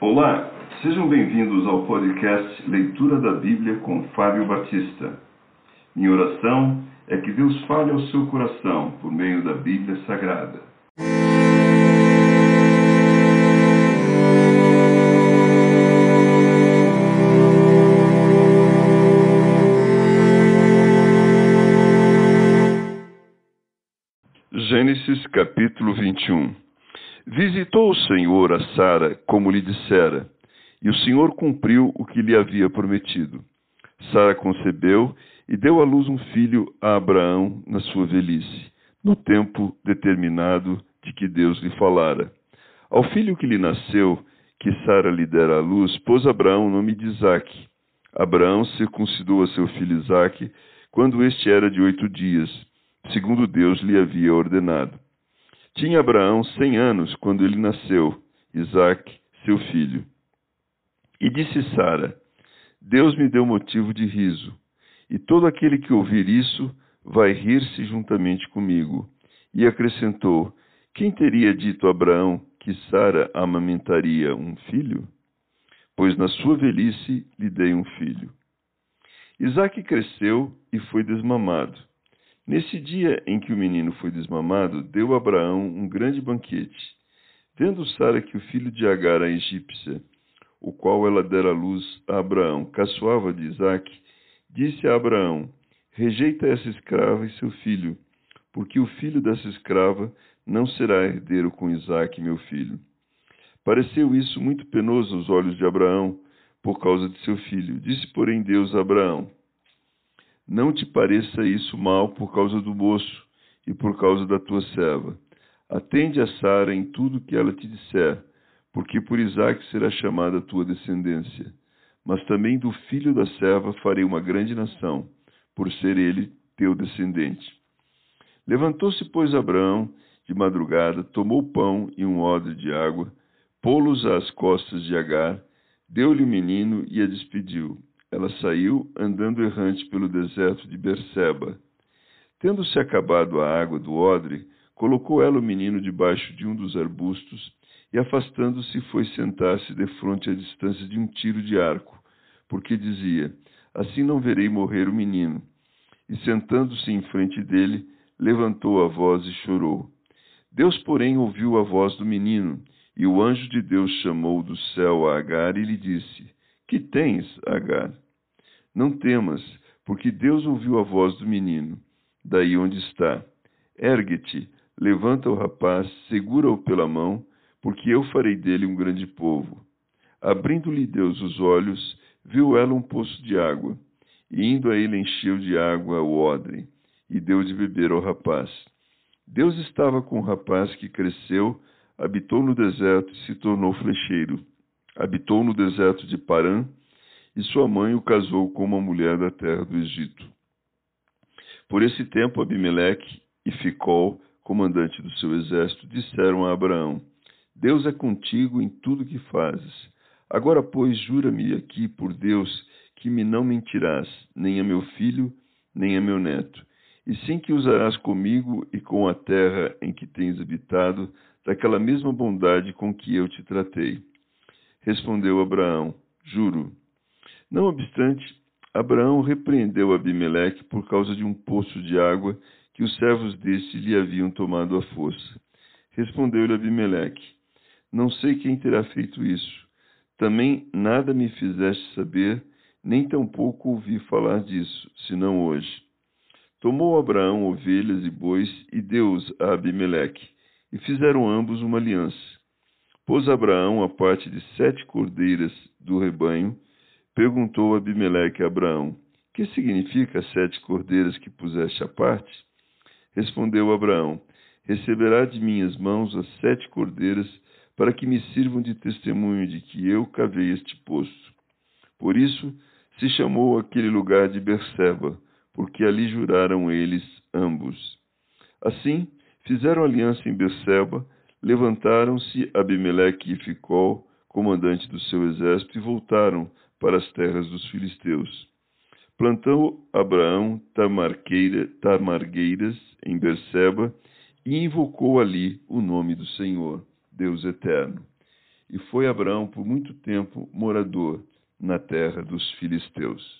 Olá, sejam bem-vindos ao podcast Leitura da Bíblia com Fábio Batista. Minha oração é que Deus fale ao seu coração por meio da Bíblia Sagrada. Gênesis capítulo 21 Visitou o Senhor a Sara, como lhe dissera, e o Senhor cumpriu o que lhe havia prometido. Sara concebeu e deu à luz um filho a Abraão na sua velhice, no tempo determinado de que Deus lhe falara. Ao filho que lhe nasceu, que Sara lhe dera à luz, pôs Abraão o nome de Isaque. Abraão circuncidou a seu filho Isaque quando este era de oito dias, segundo Deus lhe havia ordenado. Tinha Abraão cem anos quando ele nasceu, Isaque, seu filho. E disse Sara: Deus me deu motivo de riso, e todo aquele que ouvir isso vai rir-se juntamente comigo. E acrescentou: Quem teria dito a Abraão que Sara amamentaria um filho? Pois na sua velhice lhe dei um filho. Isaque cresceu e foi desmamado. Nesse dia em que o menino foi desmamado, deu Abraão um grande banquete. Vendo Sara que o filho de Agar, a egípcia, o qual ela dera luz a Abraão, caçoava de Isaque, disse a Abraão: Rejeita essa escrava e seu filho, porque o filho dessa escrava não será herdeiro com Isaque, meu filho. Pareceu isso muito penoso aos olhos de Abraão, por causa de seu filho. Disse, porém, Deus a Abraão: não te pareça isso mal por causa do moço e por causa da tua serva. Atende a Sara em tudo que ela te disser, porque por Isaque será chamada a tua descendência. Mas também do filho da serva farei uma grande nação, por ser ele teu descendente. Levantou-se, pois, Abraão de madrugada, tomou pão e um odre de água, pô-los às costas de Agar, deu-lhe o menino e a despediu ela saiu andando errante pelo deserto de Berseba. Tendo-se acabado a água do odre, colocou ela o menino debaixo de um dos arbustos e, afastando-se, foi sentar-se defronte à distância de um tiro de arco, porque dizia: Assim não verei morrer o menino. E sentando-se em frente dele, levantou a voz e chorou. Deus, porém, ouviu a voz do menino, e o anjo de Deus chamou do céu a Agar e lhe disse: que tens, Agar? Não temas, porque Deus ouviu a voz do menino, daí onde está. Ergue-te, levanta o rapaz, segura-o pela mão, porque eu farei dele um grande povo. Abrindo-lhe Deus os olhos, viu ela um poço de água, e indo a ele encheu de água o odre, e deu de beber ao rapaz. Deus estava com o rapaz que cresceu, habitou no deserto e se tornou flecheiro habitou no deserto de Parã, e sua mãe o casou com uma mulher da terra do Egito. Por esse tempo, Abimeleque e Ficol, comandante do seu exército, disseram a Abraão: Deus é contigo em tudo que fazes. Agora, pois, jura-me aqui por Deus que me não mentirás, nem a meu filho, nem a meu neto, e sim que usarás comigo e com a terra em que tens habitado, daquela mesma bondade com que eu te tratei. Respondeu Abraão: Juro. Não obstante, Abraão repreendeu Abimeleque por causa de um poço de água que os servos deste lhe haviam tomado à força. Respondeu-lhe Abimeleque: Não sei quem terá feito isso. Também nada me fizeste saber, nem tampouco ouvi falar disso, senão hoje. Tomou Abraão ovelhas e bois e deu-os a Abimeleque, e fizeram ambos uma aliança. Pôs Abraão a parte de sete cordeiras do rebanho. Perguntou Abimeleque a Abraão: Que significa sete cordeiras que puseste à parte? Respondeu Abraão: Receberá de minhas mãos as sete cordeiras, para que me sirvam de testemunho de que eu cavei este poço. Por isso se chamou aquele lugar de Berseba, porque ali juraram eles ambos. Assim, fizeram aliança em Berseba, Levantaram-se Abimeleque e Ficol, comandante do seu exército, e voltaram para as terras dos filisteus. Plantou Abraão tamargueiras em Berseba e invocou ali o nome do Senhor, Deus eterno. e foi Abraão por muito tempo morador na terra dos filisteus.